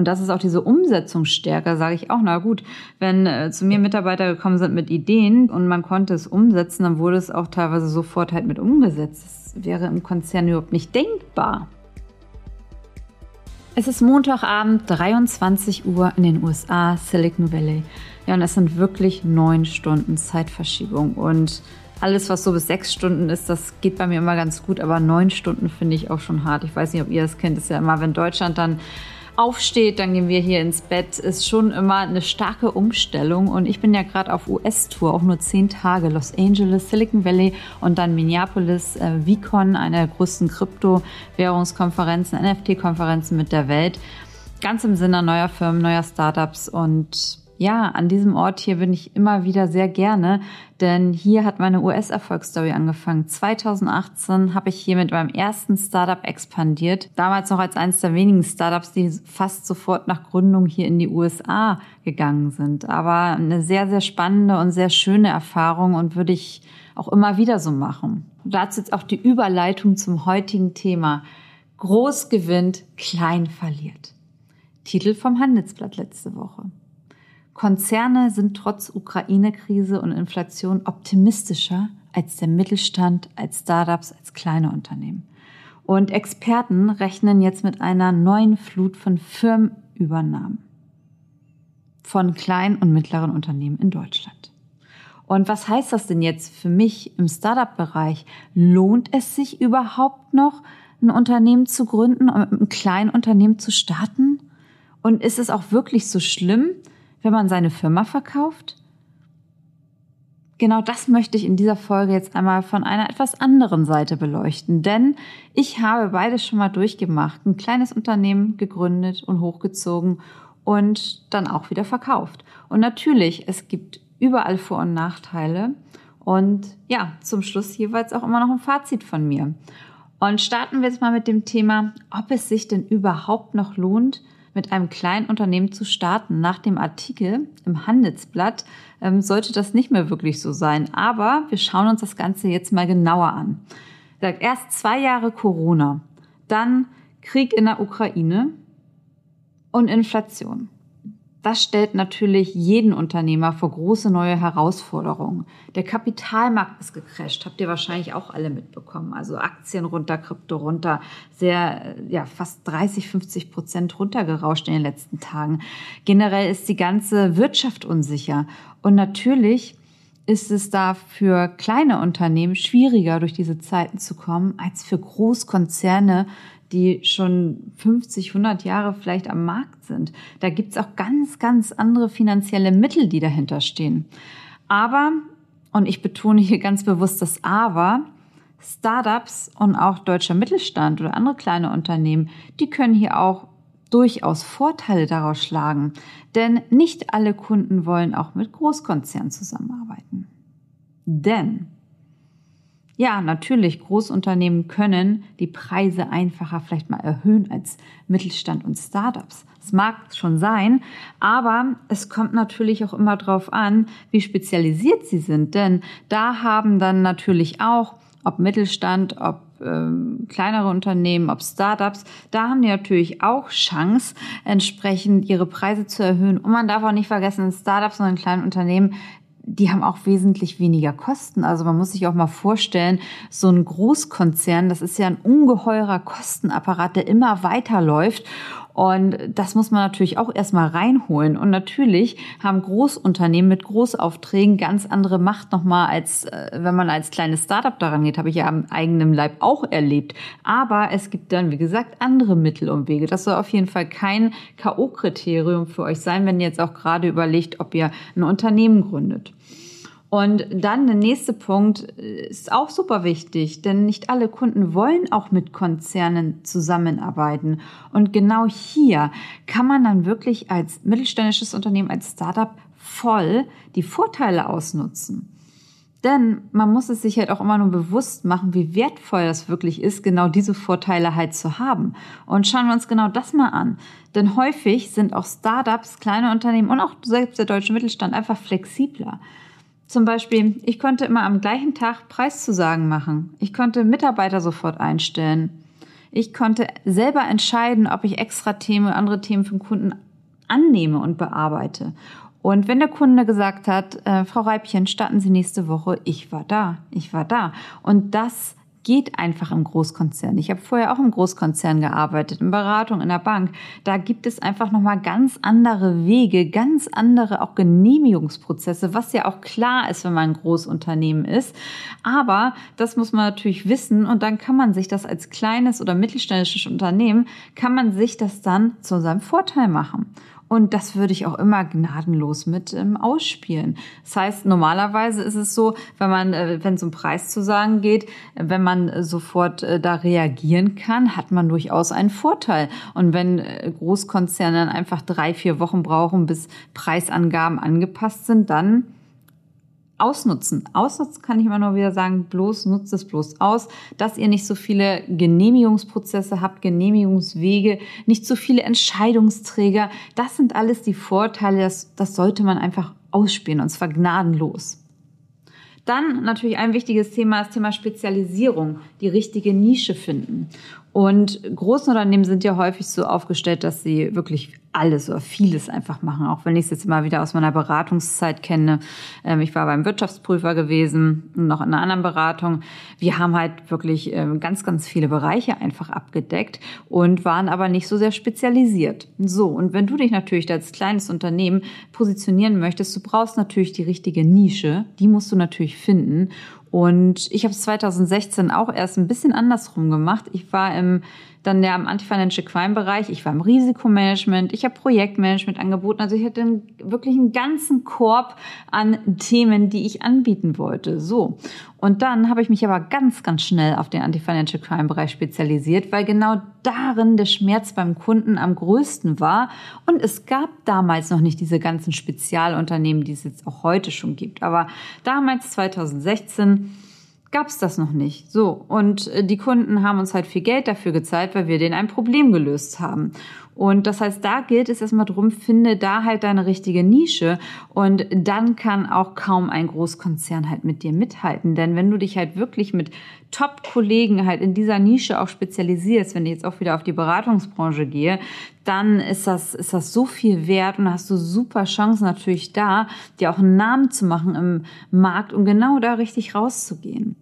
Und das ist auch diese Umsetzungsstärke, sage ich auch. Na gut, wenn äh, zu mir Mitarbeiter gekommen sind mit Ideen und man konnte es umsetzen, dann wurde es auch teilweise sofort halt mit umgesetzt. Das wäre im Konzern überhaupt nicht denkbar. Es ist Montagabend, 23 Uhr in den USA, Silicon Valley. Ja, und es sind wirklich neun Stunden Zeitverschiebung. Und alles, was so bis sechs Stunden ist, das geht bei mir immer ganz gut. Aber neun Stunden finde ich auch schon hart. Ich weiß nicht, ob ihr das kennt. Das ist ja immer, wenn Deutschland dann aufsteht, dann gehen wir hier ins Bett, ist schon immer eine starke Umstellung. Und ich bin ja gerade auf US-Tour, auch nur zehn Tage. Los Angeles, Silicon Valley und dann Minneapolis, äh, VCon, eine der größten Kryptowährungskonferenzen, NFT-Konferenzen mit der Welt. Ganz im Sinne neuer Firmen, neuer Startups und ja, an diesem Ort hier bin ich immer wieder sehr gerne, denn hier hat meine US-Erfolgsstory angefangen. 2018 habe ich hier mit meinem ersten Startup expandiert. Damals noch als eines der wenigen Startups, die fast sofort nach Gründung hier in die USA gegangen sind. Aber eine sehr, sehr spannende und sehr schöne Erfahrung und würde ich auch immer wieder so machen. Dazu jetzt auch die Überleitung zum heutigen Thema. Groß gewinnt, klein verliert. Titel vom Handelsblatt letzte Woche. Konzerne sind trotz Ukraine-Krise und Inflation optimistischer als der Mittelstand, als Startups, als kleine Unternehmen. Und Experten rechnen jetzt mit einer neuen Flut von Firmenübernahmen von kleinen und mittleren Unternehmen in Deutschland. Und was heißt das denn jetzt für mich im Startup-Bereich? Lohnt es sich überhaupt noch, ein Unternehmen zu gründen und mit einem kleinen Unternehmen zu starten? Und ist es auch wirklich so schlimm, wenn man seine Firma verkauft? Genau das möchte ich in dieser Folge jetzt einmal von einer etwas anderen Seite beleuchten, denn ich habe beides schon mal durchgemacht. Ein kleines Unternehmen gegründet und hochgezogen und dann auch wieder verkauft. Und natürlich, es gibt überall Vor- und Nachteile und ja, zum Schluss jeweils auch immer noch ein Fazit von mir. Und starten wir jetzt mal mit dem Thema, ob es sich denn überhaupt noch lohnt, mit einem kleinen Unternehmen zu starten. Nach dem Artikel im Handelsblatt ähm, sollte das nicht mehr wirklich so sein. Aber wir schauen uns das Ganze jetzt mal genauer an. Erst zwei Jahre Corona, dann Krieg in der Ukraine und Inflation. Das stellt natürlich jeden Unternehmer vor große neue Herausforderungen. Der Kapitalmarkt ist gecrasht, habt ihr wahrscheinlich auch alle mitbekommen. Also Aktien runter, Krypto runter, sehr, ja, fast 30, 50 Prozent runtergerauscht in den letzten Tagen. Generell ist die ganze Wirtschaft unsicher. Und natürlich ist es da für kleine Unternehmen schwieriger, durch diese Zeiten zu kommen, als für Großkonzerne, die schon 50, 100 Jahre vielleicht am Markt sind. Da gibt's auch ganz, ganz andere finanzielle Mittel, die dahinter stehen. Aber, und ich betone hier ganz bewusst das Aber, Startups und auch deutscher Mittelstand oder andere kleine Unternehmen, die können hier auch durchaus Vorteile daraus schlagen. Denn nicht alle Kunden wollen auch mit Großkonzernen zusammenarbeiten. Denn ja, natürlich, Großunternehmen können die Preise einfacher vielleicht mal erhöhen als Mittelstand und Startups. Das mag schon sein, aber es kommt natürlich auch immer darauf an, wie spezialisiert sie sind. Denn da haben dann natürlich auch, ob Mittelstand, ob ähm, kleinere Unternehmen, ob Startups, da haben die natürlich auch Chance, entsprechend ihre Preise zu erhöhen. Und man darf auch nicht vergessen, Startups und in kleinen Unternehmen, die haben auch wesentlich weniger Kosten. Also man muss sich auch mal vorstellen, so ein Großkonzern, das ist ja ein ungeheurer Kostenapparat, der immer weiterläuft. Und das muss man natürlich auch erstmal reinholen. Und natürlich haben Großunternehmen mit Großaufträgen ganz andere Macht nochmal, als äh, wenn man als kleines Startup daran geht. Habe ich ja am eigenen Leib auch erlebt. Aber es gibt dann, wie gesagt, andere Mittel und Wege. Das soll auf jeden Fall kein K.O.-Kriterium für euch sein, wenn ihr jetzt auch gerade überlegt, ob ihr ein Unternehmen gründet. Und dann der nächste Punkt ist auch super wichtig, denn nicht alle Kunden wollen auch mit Konzernen zusammenarbeiten. Und genau hier kann man dann wirklich als mittelständisches Unternehmen, als Startup voll die Vorteile ausnutzen. Denn man muss es sich halt auch immer nur bewusst machen, wie wertvoll das wirklich ist, genau diese Vorteile halt zu haben. Und schauen wir uns genau das mal an. Denn häufig sind auch Startups, kleine Unternehmen und auch selbst der deutsche Mittelstand einfach flexibler. Zum Beispiel, ich konnte immer am gleichen Tag Preiszusagen machen. Ich konnte Mitarbeiter sofort einstellen. Ich konnte selber entscheiden, ob ich extra Themen, andere Themen den Kunden annehme und bearbeite. Und wenn der Kunde gesagt hat, äh, Frau Reibchen, starten Sie nächste Woche, ich war da, ich war da. Und das geht einfach im Großkonzern. Ich habe vorher auch im Großkonzern gearbeitet, in Beratung, in der Bank. Da gibt es einfach nochmal ganz andere Wege, ganz andere auch Genehmigungsprozesse, was ja auch klar ist, wenn man ein Großunternehmen ist. Aber das muss man natürlich wissen und dann kann man sich das als kleines oder mittelständisches Unternehmen, kann man sich das dann zu seinem Vorteil machen. Und das würde ich auch immer gnadenlos mit ähm, ausspielen. Das heißt, normalerweise ist es so, wenn man, äh, wenn es um Preis zu sagen geht, wenn man äh, sofort äh, da reagieren kann, hat man durchaus einen Vorteil. Und wenn äh, Großkonzerne einfach drei, vier Wochen brauchen, bis Preisangaben angepasst sind, dann ausnutzen. Ausnutzen kann ich immer nur wieder sagen, bloß nutzt es bloß aus, dass ihr nicht so viele Genehmigungsprozesse habt, Genehmigungswege, nicht so viele Entscheidungsträger. Das sind alles die Vorteile, das, das sollte man einfach ausspielen und zwar gnadenlos. Dann natürlich ein wichtiges Thema, das Thema Spezialisierung, die richtige Nische finden. Und große Unternehmen sind ja häufig so aufgestellt, dass sie wirklich alles oder vieles einfach machen. Auch wenn ich es jetzt immer wieder aus meiner Beratungszeit kenne. Ähm, ich war beim Wirtschaftsprüfer gewesen, noch in einer anderen Beratung. Wir haben halt wirklich ähm, ganz, ganz viele Bereiche einfach abgedeckt und waren aber nicht so sehr spezialisiert. So, und wenn du dich natürlich als kleines Unternehmen positionieren möchtest, du brauchst natürlich die richtige Nische. Die musst du natürlich finden. Und ich habe es 2016 auch erst ein bisschen andersrum gemacht. Ich war im dann ja im Anti-Financial Crime Bereich, ich war im Risikomanagement, ich habe Projektmanagement angeboten. Also ich hatte wirklich einen ganzen Korb an Themen, die ich anbieten wollte. So. Und dann habe ich mich aber ganz, ganz schnell auf den Anti-Financial Crime Bereich spezialisiert, weil genau darin der Schmerz beim Kunden am größten war. Und es gab damals noch nicht diese ganzen Spezialunternehmen, die es jetzt auch heute schon gibt. Aber damals, 2016, gab es das noch nicht. So, und äh, die Kunden haben uns halt viel Geld dafür gezahlt, weil wir denen ein Problem gelöst haben. Und das heißt, da gilt es erstmal drum, finde da halt deine richtige Nische und dann kann auch kaum ein Großkonzern halt mit dir mithalten. Denn wenn du dich halt wirklich mit Top-Kollegen halt in dieser Nische auch spezialisierst, wenn ich jetzt auch wieder auf die Beratungsbranche gehe, dann ist das, ist das so viel wert und hast du super Chancen natürlich da, dir auch einen Namen zu machen im Markt und genau da richtig rauszugehen.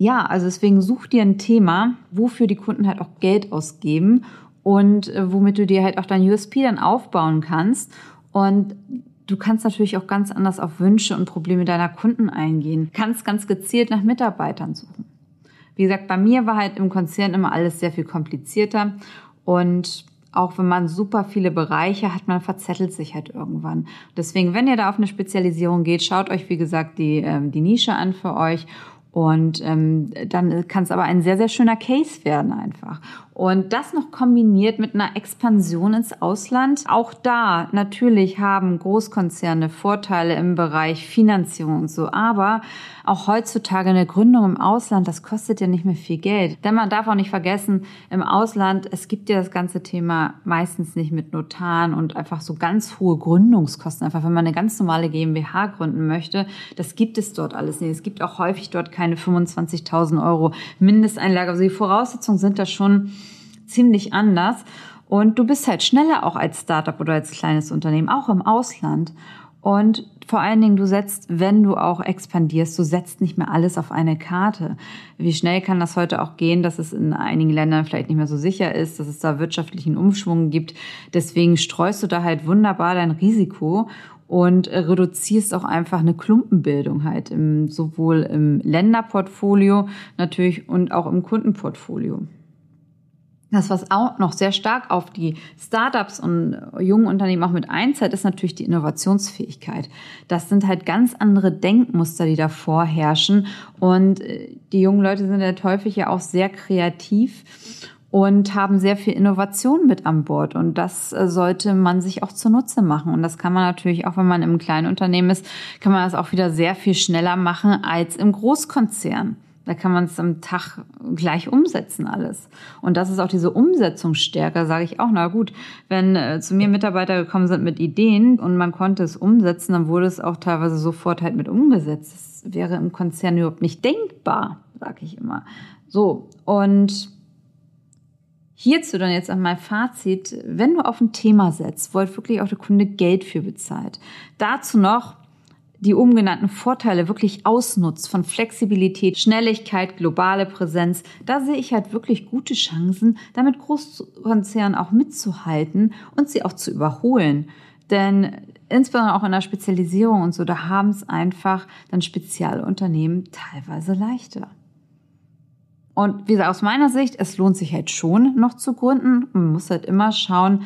Ja, also deswegen such dir ein Thema, wofür die Kunden halt auch Geld ausgeben und äh, womit du dir halt auch dein USP dann aufbauen kannst. Und du kannst natürlich auch ganz anders auf Wünsche und Probleme deiner Kunden eingehen. Kannst ganz gezielt nach Mitarbeitern suchen. Wie gesagt, bei mir war halt im Konzern immer alles sehr viel komplizierter und auch wenn man super viele Bereiche hat, man verzettelt sich halt irgendwann. Deswegen, wenn ihr da auf eine Spezialisierung geht, schaut euch, wie gesagt, die, ähm, die Nische an für euch und ähm, dann kann es aber ein sehr, sehr schöner Case werden einfach. Und das noch kombiniert mit einer Expansion ins Ausland. Auch da natürlich haben Großkonzerne Vorteile im Bereich Finanzierung und so. Aber auch heutzutage eine Gründung im Ausland, das kostet ja nicht mehr viel Geld. Denn man darf auch nicht vergessen, im Ausland, es gibt ja das ganze Thema meistens nicht mit Notaren und einfach so ganz hohe Gründungskosten. Einfach wenn man eine ganz normale GmbH gründen möchte, das gibt es dort alles nicht. Es gibt auch häufig dort keine 25.000 Euro Mindesteinlage. Also die Voraussetzungen sind da schon ziemlich anders. Und du bist halt schneller auch als Startup oder als kleines Unternehmen, auch im Ausland. Und vor allen Dingen, du setzt, wenn du auch expandierst, du setzt nicht mehr alles auf eine Karte. Wie schnell kann das heute auch gehen, dass es in einigen Ländern vielleicht nicht mehr so sicher ist, dass es da wirtschaftlichen Umschwung gibt. Deswegen streust du da halt wunderbar dein Risiko und reduzierst auch einfach eine Klumpenbildung halt im, sowohl im Länderportfolio natürlich und auch im Kundenportfolio. Das, was auch noch sehr stark auf die Startups und jungen Unternehmen auch mit einzahlt, ist natürlich die Innovationsfähigkeit. Das sind halt ganz andere Denkmuster, die da vorherrschen. Und äh, die jungen Leute sind halt häufig ja auch sehr kreativ und haben sehr viel Innovation mit an Bord. Und das äh, sollte man sich auch zunutze machen. Und das kann man natürlich auch, wenn man im kleinen Unternehmen ist, kann man das auch wieder sehr viel schneller machen als im Großkonzern. Da kann man es am Tag gleich umsetzen alles. Und das ist auch diese Umsetzungsstärke, sage ich auch. Na gut, wenn äh, zu mir Mitarbeiter gekommen sind mit Ideen und man konnte es umsetzen, dann wurde es auch teilweise sofort halt mit umgesetzt. Das wäre im Konzern überhaupt nicht denkbar, sage ich immer. So, und Hierzu dann jetzt einmal Fazit, wenn du auf ein Thema setzt, wo halt wirklich auch der Kunde Geld für bezahlt. Dazu noch die oben genannten Vorteile wirklich ausnutzt von Flexibilität, Schnelligkeit, globale Präsenz, da sehe ich halt wirklich gute Chancen, damit Großkonzernen auch mitzuhalten und sie auch zu überholen. Denn insbesondere auch in der Spezialisierung und so, da haben es einfach dann Spezialunternehmen teilweise leichter. Und wie gesagt, aus meiner Sicht, es lohnt sich halt schon noch zu gründen. Man muss halt immer schauen,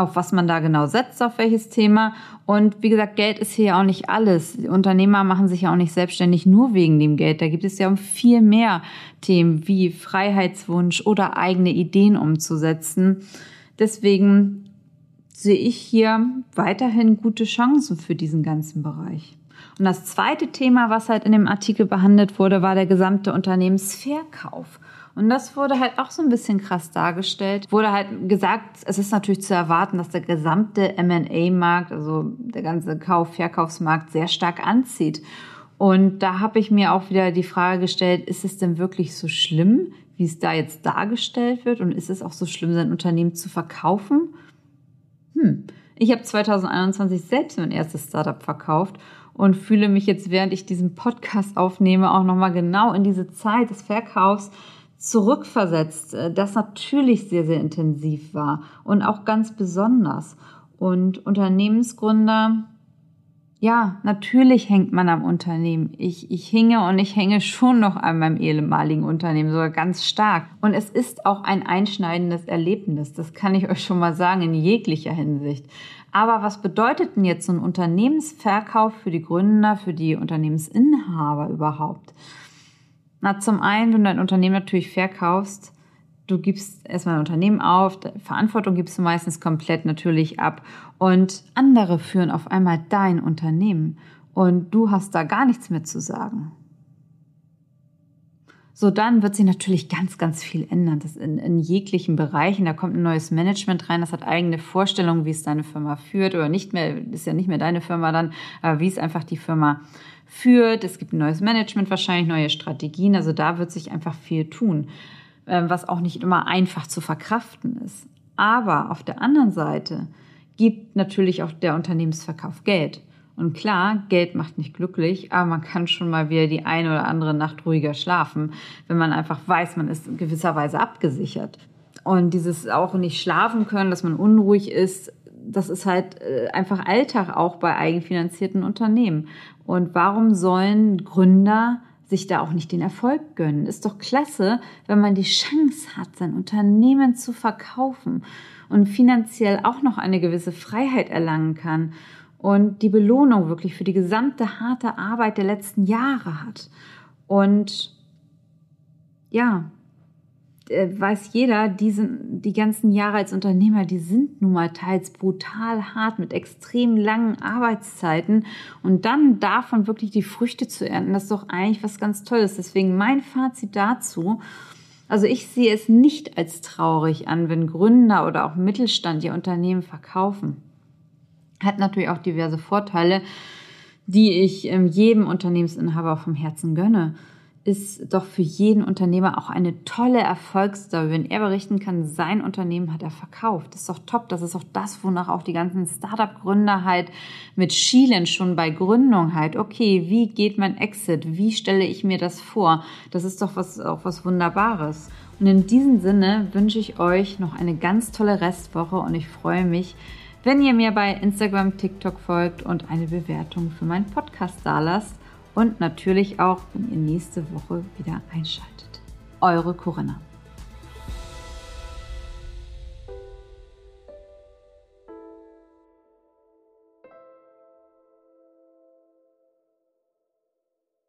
auf was man da genau setzt, auf welches Thema. Und wie gesagt, Geld ist hier ja auch nicht alles. Unternehmer machen sich ja auch nicht selbstständig nur wegen dem Geld. Da gibt es ja um viel mehr Themen wie Freiheitswunsch oder eigene Ideen umzusetzen. Deswegen sehe ich hier weiterhin gute Chancen für diesen ganzen Bereich. Und das zweite Thema, was halt in dem Artikel behandelt wurde, war der gesamte Unternehmensverkauf. Und das wurde halt auch so ein bisschen krass dargestellt. Wurde halt gesagt, es ist natürlich zu erwarten, dass der gesamte M&A-Markt, also der ganze Kauf-Verkaufsmarkt sehr stark anzieht. Und da habe ich mir auch wieder die Frage gestellt, ist es denn wirklich so schlimm, wie es da jetzt dargestellt wird? Und ist es auch so schlimm, sein Unternehmen zu verkaufen? Hm. Ich habe 2021 selbst mein erstes Startup verkauft und fühle mich jetzt, während ich diesen Podcast aufnehme, auch nochmal genau in diese Zeit des Verkaufs zurückversetzt, äh, das natürlich sehr, sehr intensiv war und auch ganz besonders. Und Unternehmensgründer, ja, natürlich hängt man am Unternehmen. Ich, ich hinge und ich hänge schon noch an meinem ehemaligen Unternehmen, sogar ganz stark. Und es ist auch ein einschneidendes Erlebnis, das kann ich euch schon mal sagen, in jeglicher Hinsicht. Aber was bedeutet denn jetzt so ein Unternehmensverkauf für die Gründer, für die Unternehmensinhaber überhaupt? Na, zum einen, wenn du dein Unternehmen natürlich verkaufst, du gibst erstmal ein Unternehmen auf, Verantwortung gibst du meistens komplett natürlich ab und andere führen auf einmal dein Unternehmen und du hast da gar nichts mehr zu sagen. So, dann wird sich natürlich ganz, ganz viel ändern. Das in, in jeglichen Bereichen. Da kommt ein neues Management rein, das hat eigene Vorstellungen, wie es deine Firma führt oder nicht mehr, ist ja nicht mehr deine Firma dann, aber wie es einfach die Firma führt. Es gibt ein neues Management, wahrscheinlich neue Strategien. Also da wird sich einfach viel tun, was auch nicht immer einfach zu verkraften ist. Aber auf der anderen Seite gibt natürlich auch der Unternehmensverkauf Geld. Und klar, Geld macht nicht glücklich, aber man kann schon mal wieder die eine oder andere Nacht ruhiger schlafen, wenn man einfach weiß, man ist in gewisser Weise abgesichert. Und dieses auch nicht schlafen können, dass man unruhig ist, das ist halt äh, einfach Alltag auch bei eigenfinanzierten Unternehmen. Und warum sollen Gründer sich da auch nicht den Erfolg gönnen? Ist doch klasse, wenn man die Chance hat, sein Unternehmen zu verkaufen und finanziell auch noch eine gewisse Freiheit erlangen kann und die Belohnung wirklich für die gesamte harte Arbeit der letzten Jahre hat. Und ja, weiß jeder, diesen, die ganzen Jahre als Unternehmer, die sind nun mal teils brutal hart mit extrem langen Arbeitszeiten und dann davon wirklich die Früchte zu ernten, das ist doch eigentlich was ganz Tolles. Deswegen mein Fazit dazu, also ich sehe es nicht als traurig an, wenn Gründer oder auch Mittelstand ihr Unternehmen verkaufen. Hat natürlich auch diverse Vorteile, die ich ähm, jedem Unternehmensinhaber vom Herzen gönne. Ist doch für jeden Unternehmer auch eine tolle Erfolgsstory, wenn er berichten kann, sein Unternehmen hat er verkauft. Das ist doch top. Das ist auch das, wonach auch die ganzen Startup-Gründer halt mit schielen schon bei Gründung halt. Okay, wie geht mein Exit? Wie stelle ich mir das vor? Das ist doch was, auch was Wunderbares. Und in diesem Sinne wünsche ich euch noch eine ganz tolle Restwoche und ich freue mich, wenn ihr mir bei Instagram, TikTok folgt und eine Bewertung für meinen Podcast da lasst und natürlich auch, wenn ihr nächste Woche wieder einschaltet. Eure Corinna.